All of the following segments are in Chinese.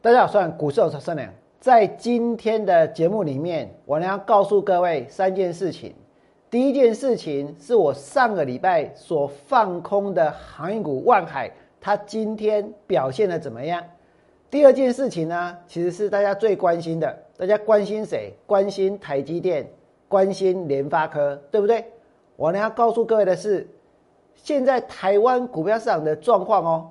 大家好，我是股市有车良。在今天的节目里面，我呢要告诉各位三件事情。第一件事情是我上个礼拜所放空的航运股万海，它今天表现的怎么样？第二件事情呢，其实是大家最关心的。大家关心谁？关心台积电，关心联发科，对不对？我呢要告诉各位的是，现在台湾股票市场的状况哦。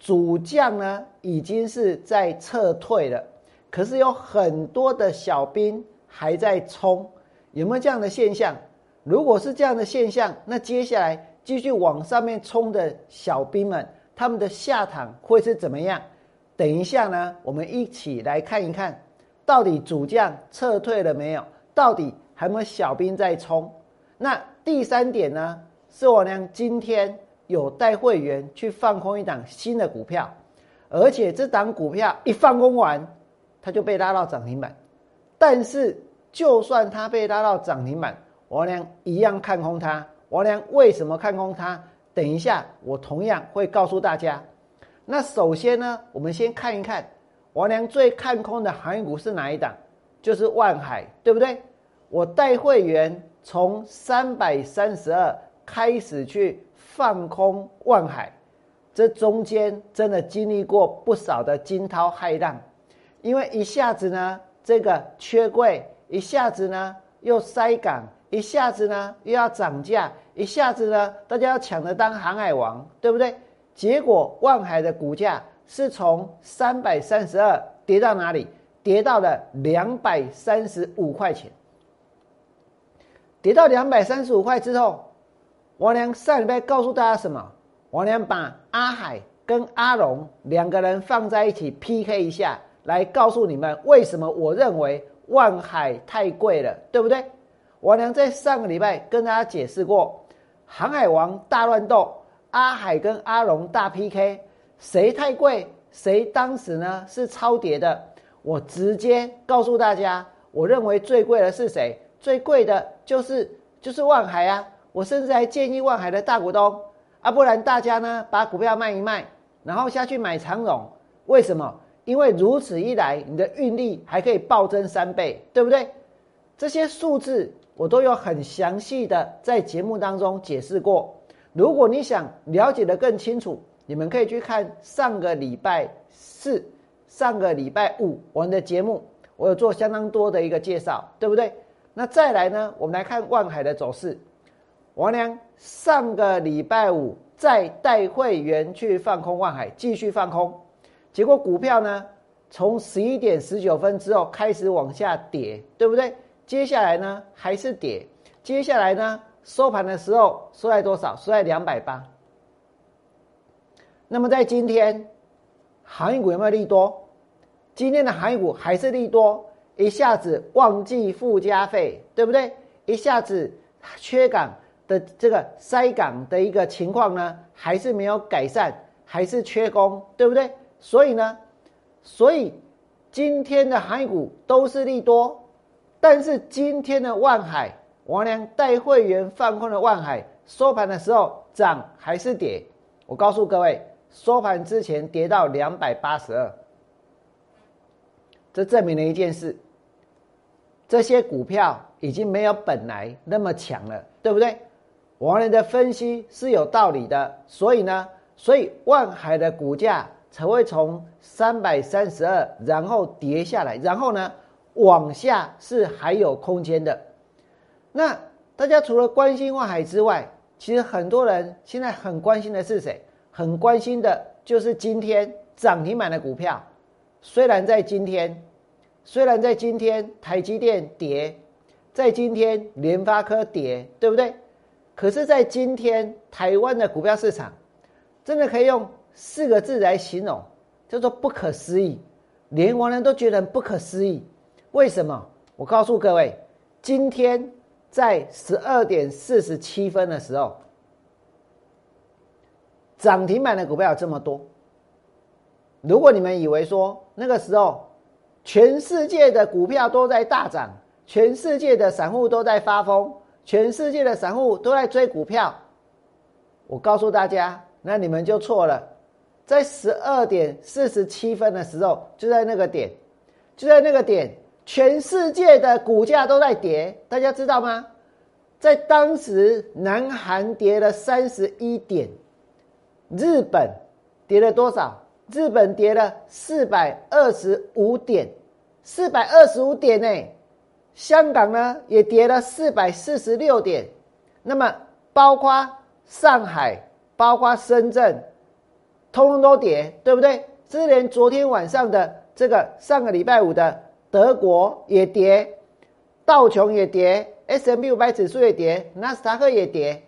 主将呢已经是在撤退了，可是有很多的小兵还在冲，有没有这样的现象？如果是这样的现象，那接下来继续往上面冲的小兵们，他们的下场会是怎么样？等一下呢，我们一起来看一看，到底主将撤退了没有？到底还有没有小兵在冲？那第三点呢，是我呢今天。有带会员去放空一档新的股票，而且这档股票一放空完，它就被拉到涨停板。但是，就算它被拉到涨停板，王良一样看空它。王良为什么看空它？等一下，我同样会告诉大家。那首先呢，我们先看一看王良最看空的行业股是哪一档？就是万海，对不对？我带会员从三百三十二开始去。放空万海，这中间真的经历过不少的惊涛骇浪，因为一下子呢这个缺柜，一下子呢又塞港，一下子呢又要涨价，一下子呢大家要抢着当航海王，对不对？结果万海的股价是从三百三十二跌到哪里？跌到了两百三十五块钱，跌到两百三十五块之后。王良上礼拜告诉大家什么？王良把阿海跟阿龙两个人放在一起 PK 一下，来告诉你们为什么我认为万海太贵了，对不对？王良在上个礼拜跟大家解释过，航海王大乱斗，阿海跟阿龙大 PK，谁太贵，谁当时呢是超跌的？我直接告诉大家，我认为最贵的是谁？最贵的就是就是万海啊！我甚至还建议万海的大股东啊，不然大家呢把股票卖一卖，然后下去买长荣。为什么？因为如此一来，你的运力还可以暴增三倍，对不对？这些数字我都有很详细的在节目当中解释过。如果你想了解的更清楚，你们可以去看上个礼拜四、上个礼拜五我们的节目，我有做相当多的一个介绍，对不对？那再来呢，我们来看万海的走势。王良上个礼拜五再带会员去放空万海，继续放空，结果股票呢从十一点十九分之后开始往下跌，对不对？接下来呢还是跌，接下来呢收盘的时候收在多少？收在两百八。那么在今天，航运股有没有利多？今天的航运股还是利多，一下子忘记附加费，对不对？一下子缺港。的这个塞港的一个情况呢，还是没有改善，还是缺工，对不对？所以呢，所以今天的航股都是利多，但是今天的万海，王良带会员放空的万海收盘的时候涨还是跌？我告诉各位，收盘之前跌到两百八十二，这证明了一件事：这些股票已经没有本来那么强了，对不对？王仁的分析是有道理的，所以呢，所以万海的股价才会从三百三十二，然后跌下来，然后呢，往下是还有空间的。那大家除了关心万海之外，其实很多人现在很关心的是谁？很关心的就是今天涨停板的股票。虽然在今天，虽然在今天台积电跌，在今天联发科跌，对不对？可是，在今天台湾的股票市场，真的可以用四个字来形容，叫做不可思议。连王人都觉得不可思议。为什么？我告诉各位，今天在十二点四十七分的时候，涨停板的股票有这么多。如果你们以为说那个时候全世界的股票都在大涨，全世界的散户都在发疯。全世界的散户都在追股票，我告诉大家，那你们就错了。在十二点四十七分的时候，就在那个点，就在那个点，全世界的股价都在跌，大家知道吗？在当时，南韩跌了三十一点，日本跌了多少？日本跌了四百二十五点，四百二十五点呢？香港呢也跌了四百四十六点，那么包括上海，包括深圳。通通都跌，对不对？甚至连昨天晚上的这个上个礼拜五的德国也跌，道琼也跌，S M B 五百指数也跌，纳斯达克也跌。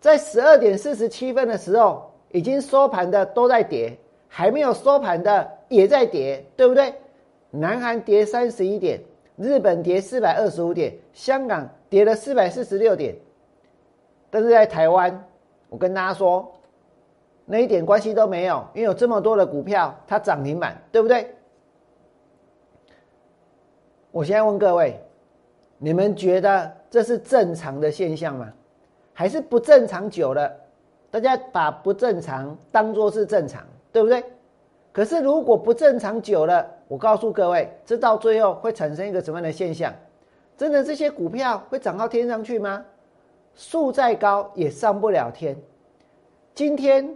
在十二点四十七分的时候，已经收盘的都在跌，还没有收盘的也在跌，对不对？南韩跌三十一点，日本跌四百二十五点，香港跌了四百四十六点。但是在台湾，我跟大家说。那一点关系都没有，因为有这么多的股票，它涨停板，对不对？我现在问各位，你们觉得这是正常的现象吗？还是不正常久了？大家把不正常当做是正常，对不对？可是如果不正常久了，我告诉各位，这到最后会产生一个什么样的现象？真的这些股票会涨到天上去吗？树再高也上不了天。今天。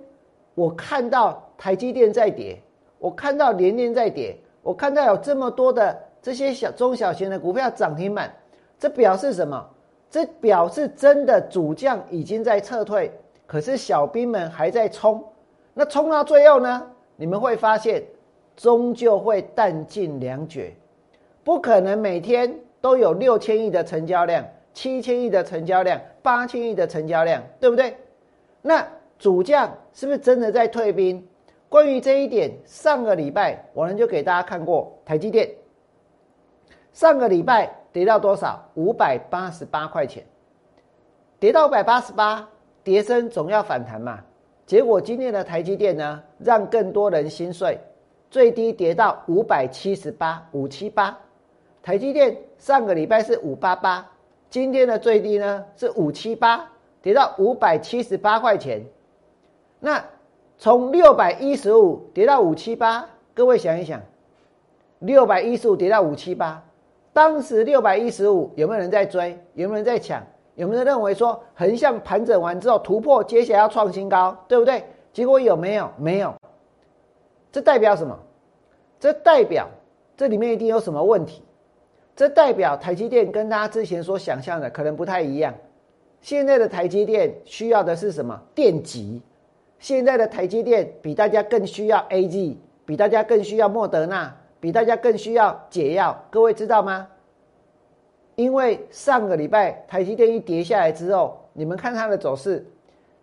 我看到台积电在跌，我看到联电在跌，我看到有这么多的这些小中小型的股票涨停板，这表示什么？这表示真的主将已经在撤退，可是小兵们还在冲。那冲到最后呢？你们会发现，终究会弹尽粮绝，不可能每天都有六千亿的成交量、七千亿的成交量、八千亿的成交量，对不对？那。主将是不是真的在退兵？关于这一点，上个礼拜我呢就给大家看过台积电。上个礼拜跌到多少？五百八十八块钱，跌到五百八十八，跌升总要反弹嘛。结果今天的台积电呢，让更多人心碎，最低跌到五百七十八，五七八。台积电上个礼拜是五八八，今天的最低呢是五七八，跌到五百七十八块钱。那从六百一十五跌到五七八，各位想一想，六百一十五跌到五七八，当时六百一十五有没有人在追？有没有人在抢？有没有人认为说横向盘整完之后突破，接下来要创新高，对不对？结果有没有？没有。这代表什么？这代表这里面一定有什么问题。这代表台积电跟大家之前所想象的可能不太一样。现在的台积电需要的是什么？电极。现在的台积电比大家更需要 A G，比大家更需要莫德纳，比大家更需要解药。各位知道吗？因为上个礼拜台积电一跌下来之后，你们看它的走势，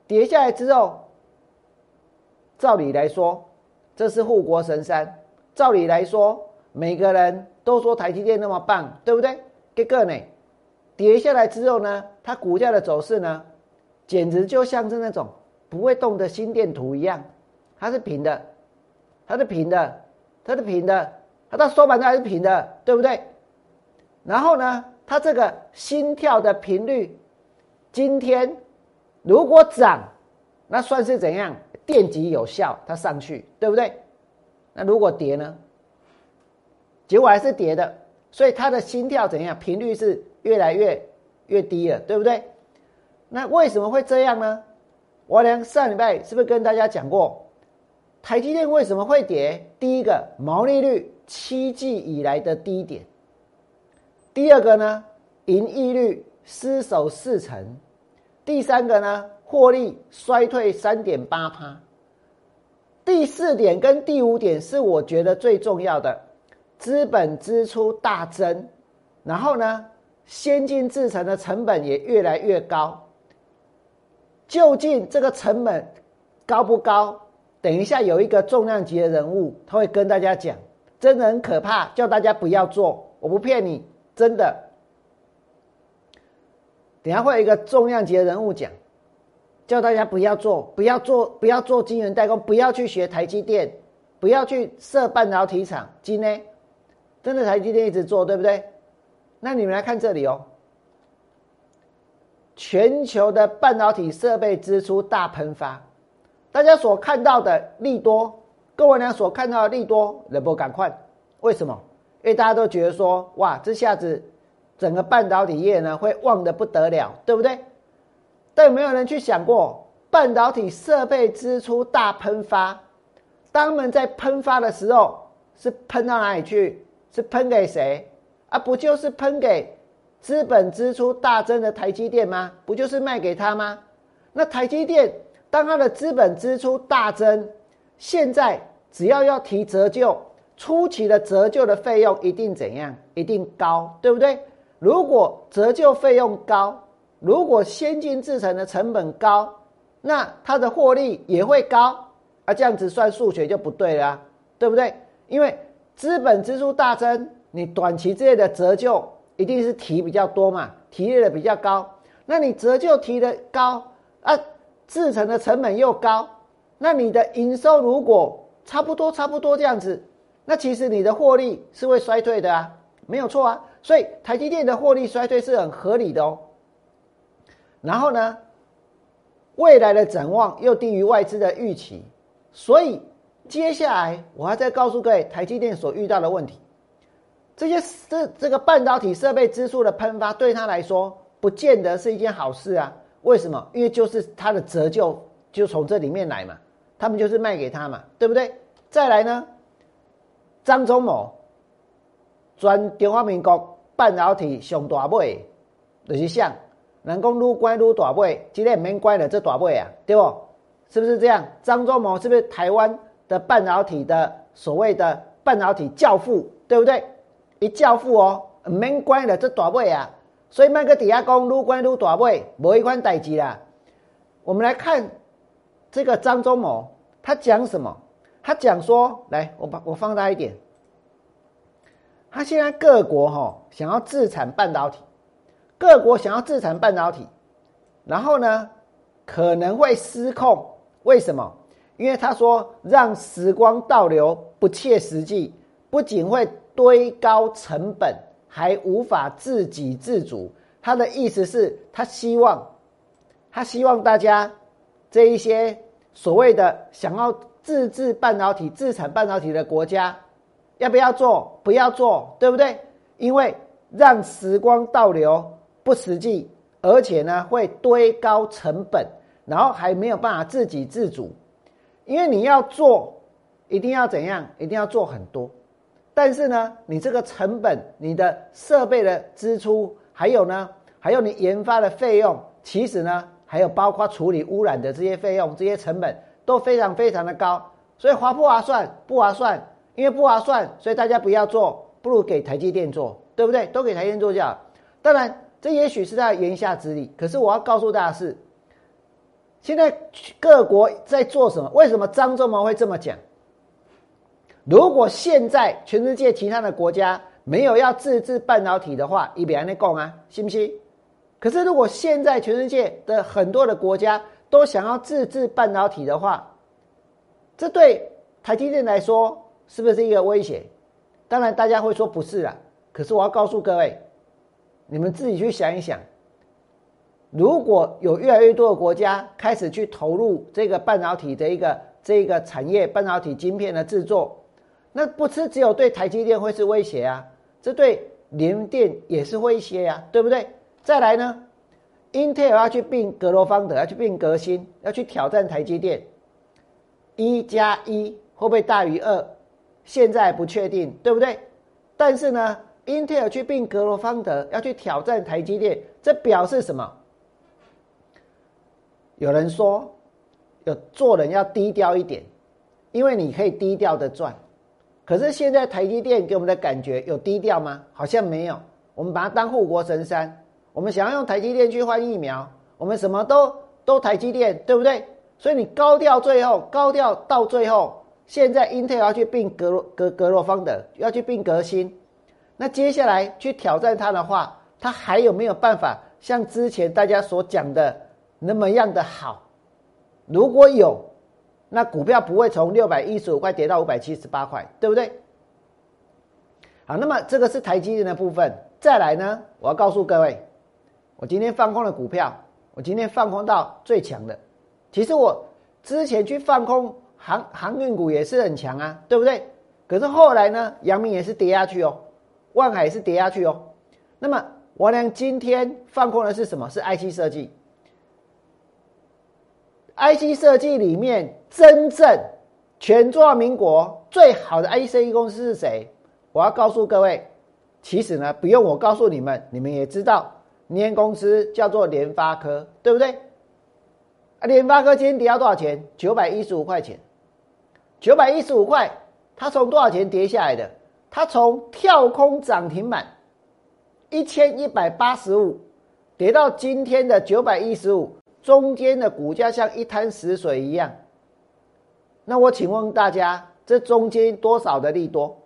跌下来之后，照理来说，这是护国神山。照理来说，每个人都说台积电那么棒，对不对？结果呢，跌下来之后呢，它股价的走势呢，简直就像是那种。不会动的心电图一样，它是平的，它是平的，它是平的，它到收盘它还是平的，对不对？然后呢，它这个心跳的频率，今天如果涨，那算是怎样？电极有效，它上去，对不对？那如果跌呢？结果还是跌的，所以它的心跳怎样？频率是越来越越低了，对不对？那为什么会这样呢？我俩上礼拜是不是跟大家讲过，台积电为什么会跌？第一个，毛利率七季以来的低点；第二个呢，盈利率失守四成；第三个呢，获利衰退三点八趴。第四点跟第五点是我觉得最重要的，资本支出大增，然后呢，先进制程的成本也越来越高。究竟这个成本高不高？等一下有一个重量级的人物，他会跟大家讲，真的很可怕，叫大家不要做。我不骗你，真的。等下会有一个重量级的人物讲，叫大家不要做，不要做，不要做晶圆代工，不要去学台积电，不要去设半导体厂。今天真的台积电一直做，对不对？那你们来看这里哦。全球的半导体设备支出大喷发，大家所看到的利多，各位呢所看到的利多，能不赶快？为什么？因为大家都觉得说，哇，这下子整个半导体业呢会旺的不得了，对不对？但有没有人去想过，半导体设备支出大喷发？当们在喷发的时候，是喷到哪里去？是喷给谁？啊，不就是喷给资本支出大增的台积电吗？不就是卖给他吗？那台积电当它的资本支出大增，现在只要要提折旧，初期的折旧的费用一定怎样？一定高，对不对？如果折旧费用高，如果先进制程的成本高，那它的获利也会高。啊，这样子算数学就不对了，对不对？因为资本支出大增，你短期之内的折旧一定是提比较多嘛，提的比较高。那你折旧提的高啊，制成的成本又高，那你的营收如果差不多差不多这样子，那其实你的获利是会衰退的啊，没有错啊。所以台积电的获利衰退是很合理的哦。然后呢，未来的展望又低于外资的预期。所以接下来我还在告诉各位，台积电所遇到的问题，这些这这个半导体设备支出的喷发，对他来说不见得是一件好事啊。为什么？因为就是它的折旧就从这里面来嘛，他们就是卖给他嘛，对不对？再来呢，张忠谋，专中华民国半导体上大尾，就是像人工愈关愈大尾，今天免关了这大尾啊，对不？是不是这样？张忠谋是不是台湾的半导体的所谓的半导体教父，对不对？一教父哦，免关了这大尾啊，所以麦克底下讲撸关撸大尾，无一款代志啦。我们来看这个张忠谋，他讲什么？他讲说，来，我把我放大一点。他现在各国哈想要自产半导体，各国想要自产半导体，然后呢可能会失控。为什么？因为他说让时光倒流不切实际，不仅会堆高成本，还无法自给自足。他的意思是，他希望，他希望大家这一些所谓的想要自制半导体、自产半导体的国家，要不要做？不要做，对不对？因为让时光倒流不实际，而且呢会堆高成本。然后还没有办法自给自足，因为你要做，一定要怎样？一定要做很多。但是呢，你这个成本、你的设备的支出，还有呢，还有你研发的费用，其实呢，还有包括处理污染的这些费用、这些成本都非常非常的高。所以划不划算？不划算。因为不划算，所以大家不要做，不如给台积电做，对不对？都给台积电做就好。当然，这也许是在言下之意，可是我要告诉大家是。现在各国在做什么？为什么张忠谋会这么讲？如果现在全世界其他的国家没有要自制半导体的话，一比安内供啊，信不信？可是如果现在全世界的很多的国家都想要自制半导体的话，这对台积电来说是不是一个威胁？当然，大家会说不是啊。可是我要告诉各位，你们自己去想一想。如果有越来越多的国家开始去投入这个半导体的一个这个产业，半导体晶片的制作，那不是只有对台积电会是威胁啊，这对联电也是威胁呀，对不对？再来呢，Intel 要去并格罗方德，要去并革新，要去挑战台积电，一加一会不会大于二？现在不确定，对不对？但是呢，Intel 去并格罗方德，要去挑战台积电，这表示什么？有人说，有做人要低调一点，因为你可以低调的赚。可是现在台积电给我们的感觉有低调吗？好像没有。我们把它当护国神山，我们想要用台积电去换疫苗，我们什么都都台积电，对不对？所以你高调，最后高调到最后，现在 Intel 要去并格格格罗方德，要去并革新，那接下来去挑战它的话，它还有没有办法像之前大家所讲的？那么样的好，如果有，那股票不会从六百一十五块跌到五百七十八块，对不对？好，那么这个是台积电的部分。再来呢，我要告诉各位，我今天放空的股票，我今天放空到最强的。其实我之前去放空航航运股也是很强啊，对不对？可是后来呢，阳明也是跌下去哦，万海是跌下去哦。那么王良今天放空的是什么？是 IC 设计。IC 设计里面真正全中华民国最好的 IC 公司是谁？我要告诉各位，其实呢，不用我告诉你们，你们也知道，年公司叫做联发科，对不对？啊，联发科今天跌到多少钱？九百一十五块钱，九百一十五块，它从多少钱跌下来的？它从跳空涨停板一千一百八十五，跌到今天的九百一十五，中间的股价像一滩死水一样。那我请问大家，这中间多少的利多？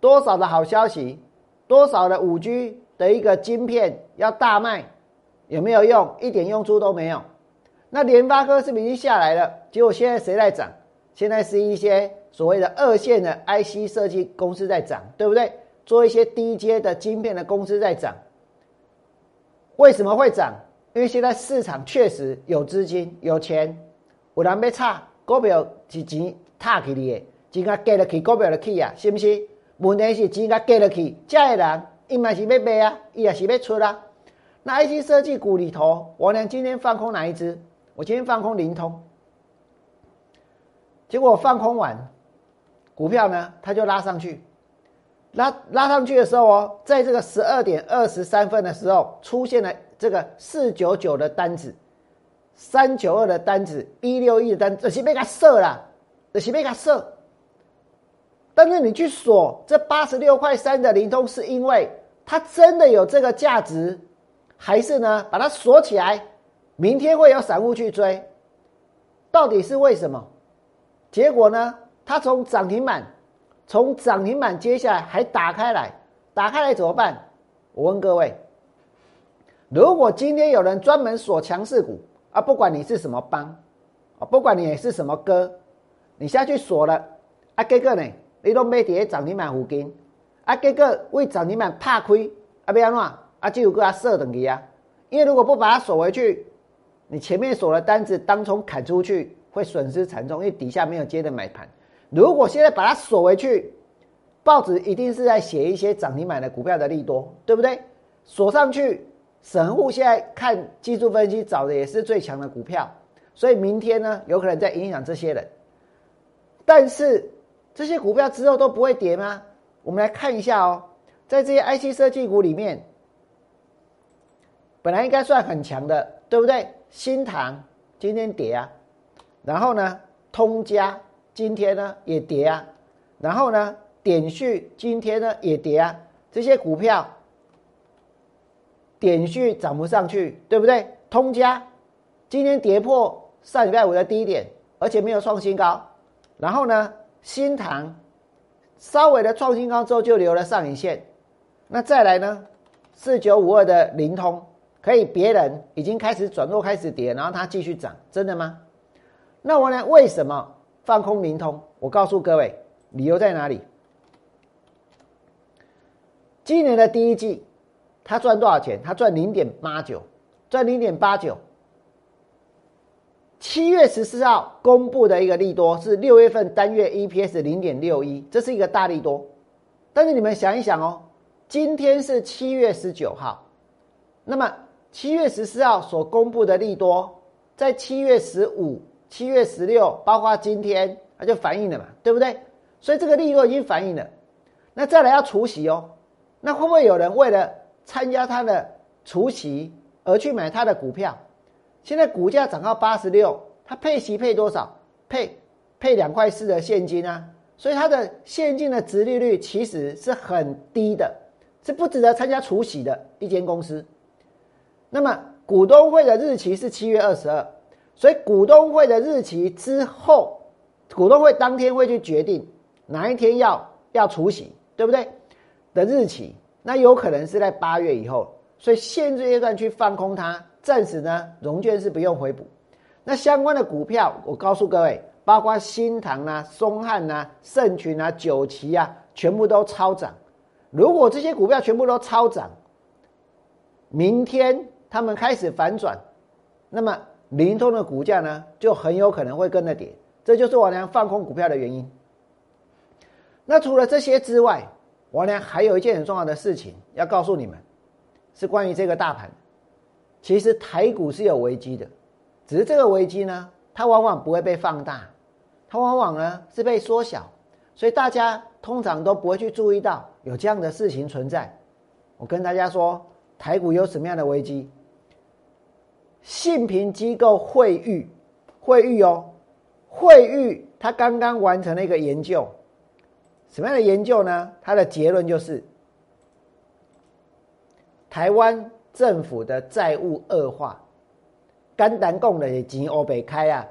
多少的好消息？多少的五 G 的一个晶片要大卖？有没有用？一点用处都没有。那联发科是不是已经下来了？结果现在谁在涨？现在是一些所谓的二线的 IC 设计公司在涨，对不对？做一些低阶的晶片的公司在涨。为什么会涨？因为现在市场确实有资金、有钱，有人要差股票是钱踏起的，钱甲加了去，股票就起啊，是不是？问题是钱甲加了去，这的人伊嘛是要卖啊，伊也是要出啊。那 IC 设计股里头，我俩今天放空哪一只？我今天放空灵通，结果放空完，股票呢，它就拉上去，拉拉上去的时候哦，在这个十二点二十三分的时候，出现了这个四九九的单子，三九二的单子，一六一的单，这是被它射了，这是被它射。但是你去锁这八十六块三的灵通，是因为它真的有这个价值，还是呢，把它锁起来？明天会有散户去追，到底是为什么？结果呢？它从涨停板，从涨停板接下来还打开来，打开来怎么办？我问各位：如果今天有人专门锁强势股啊，不管你是什么帮啊，不管你是什么哥，你下去锁了啊，结果呢？你都没跌涨停板附近啊，结果为涨停板怕亏啊，不要安怎啊？就有个它设等级啊，因为如果不把它锁回去。你前面锁的单子当冲砍出去会损失惨重，因为底下没有接的买盘。如果现在把它锁回去，报纸一定是在写一些涨停板的股票的利多，对不对？锁上去，神户现在看技术分析找的也是最强的股票，所以明天呢有可能在影响这些人。但是这些股票之后都不会跌吗？我们来看一下哦，在这些 IC 设计股里面，本来应该算很强的，对不对？新塘今天跌啊，然后呢，通家今天呢也跌啊，然后呢，点序今天呢也跌啊，这些股票，点序涨不上去，对不对？通家今天跌破上礼拜五的低点，而且没有创新高，然后呢，新塘稍微的创新高之后就留了上影线，那再来呢，四九五二的灵通。可以，别人已经开始转弱，开始跌，然后它继续涨，真的吗？那我呢？为什么放空灵通？我告诉各位，理由在哪里？今年的第一季，它赚多少钱？它赚零点八九，赚零点八九。七月十四号公布的一个利多是六月份单月 EPS 零点六一，这是一个大利多。但是你们想一想哦，今天是七月十九号，那么。七月十四号所公布的利多，在七月十五、七月十六，包括今天，它就反映了嘛，对不对？所以这个利多已经反映了。那再来要除息哦，那会不会有人为了参加它的除息而去买它的股票？现在股价涨到八十六，它配息配多少？配配两块四的现金啊，所以它的现金的值利率其实是很低的，是不值得参加除息的一间公司。那么股东会的日期是七月二十二，所以股东会的日期之后，股东会当天会去决定哪一天要要除息，对不对？的日期，那有可能是在八月以后，所以现阶段去放空它，暂时呢融券是不用回补。那相关的股票，我告诉各位，包括新唐啊、松汉啊、盛群啊、九旗啊，全部都超涨。如果这些股票全部都超涨，明天。他们开始反转，那么灵通的股价呢就很有可能会跟着跌，这就是王良放空股票的原因。那除了这些之外，王良还有一件很重要的事情要告诉你们，是关于这个大盘。其实台股是有危机的，只是这个危机呢，它往往不会被放大，它往往呢是被缩小，所以大家通常都不会去注意到有这样的事情存在。我跟大家说，台股有什么样的危机？信评机构惠誉，惠誉哦，惠誉，他刚刚完成了一个研究，什么样的研究呢？他的结论就是，台湾政府的债务恶化，肝胆共的钱欧北开啊，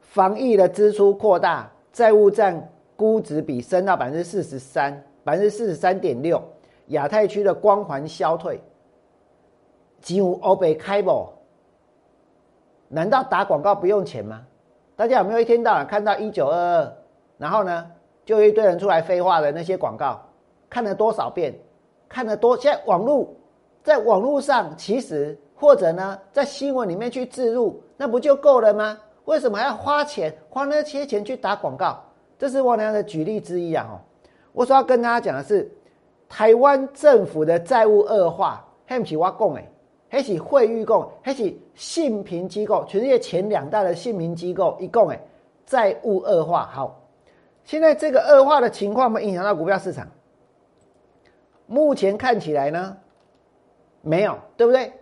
防疫的支出扩大，债务占估值比升到百分之四十三，百分之四十三点六，亚太区的光环消退，几乎欧北开不？难道打广告不用钱吗？大家有没有一天到晚看到一九二二，然后呢，就一堆人出来废话的那些广告，看了多少遍？看了多？现在网络在网络上，其实或者呢，在新闻里面去置入，那不就够了吗？为什么还要花钱花那些钱去打广告？这是我俩的举例之一啊！哦，我所要跟大家讲的是，台湾政府的债务恶化，对不起，我讲诶。还是汇率共，还是信评机构，全世界前两大的信评机构一共诶，债务恶化。好，现在这个恶化的情况，没影响到股票市场。目前看起来呢，没有，对不对？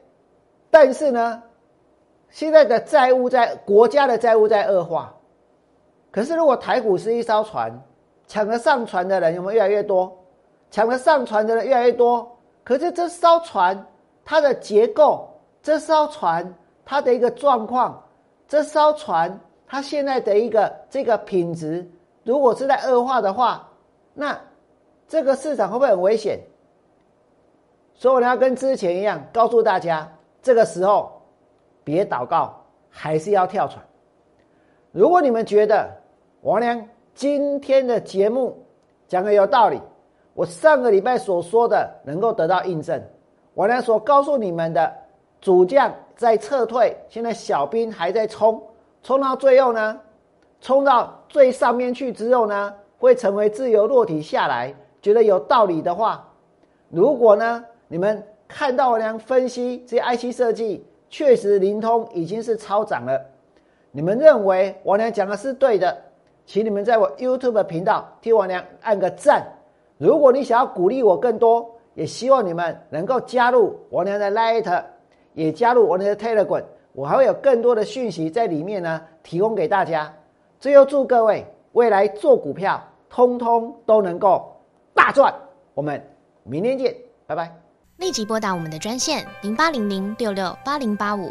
但是呢，现在的债务在国家的债务在恶化。可是如果台股是一艘船，抢着上船的人有没有越来越多？抢着上船的人越来越多，可是这艘船。它的结构，这艘船它的一个状况，这艘船它现在的一个这个品质，如果是在恶化的话，那这个市场会不会很危险？所以我要跟之前一样，告诉大家，这个时候别祷告，还是要跳船。如果你们觉得王良今天的节目讲的有道理，我上个礼拜所说的能够得到印证。我呢所告诉你们的，主将在撤退，现在小兵还在冲，冲到最后呢，冲到最上面去之后呢，会成为自由落体下来。觉得有道理的话，如果呢你们看到我俩分析这些 IC 设计，确实灵通已经是超涨了，你们认为我俩讲的是对的，请你们在我 YouTube 频道替我俩按个赞。如果你想要鼓励我更多。也希望你们能够加入我娘的 Light，也加入我娘的 Telegram，我还会有更多的讯息在里面呢，提供给大家。最后祝各位未来做股票，通通都能够大赚。我们明天见，拜拜。立即拨打我们的专线零八零零六六八零八五。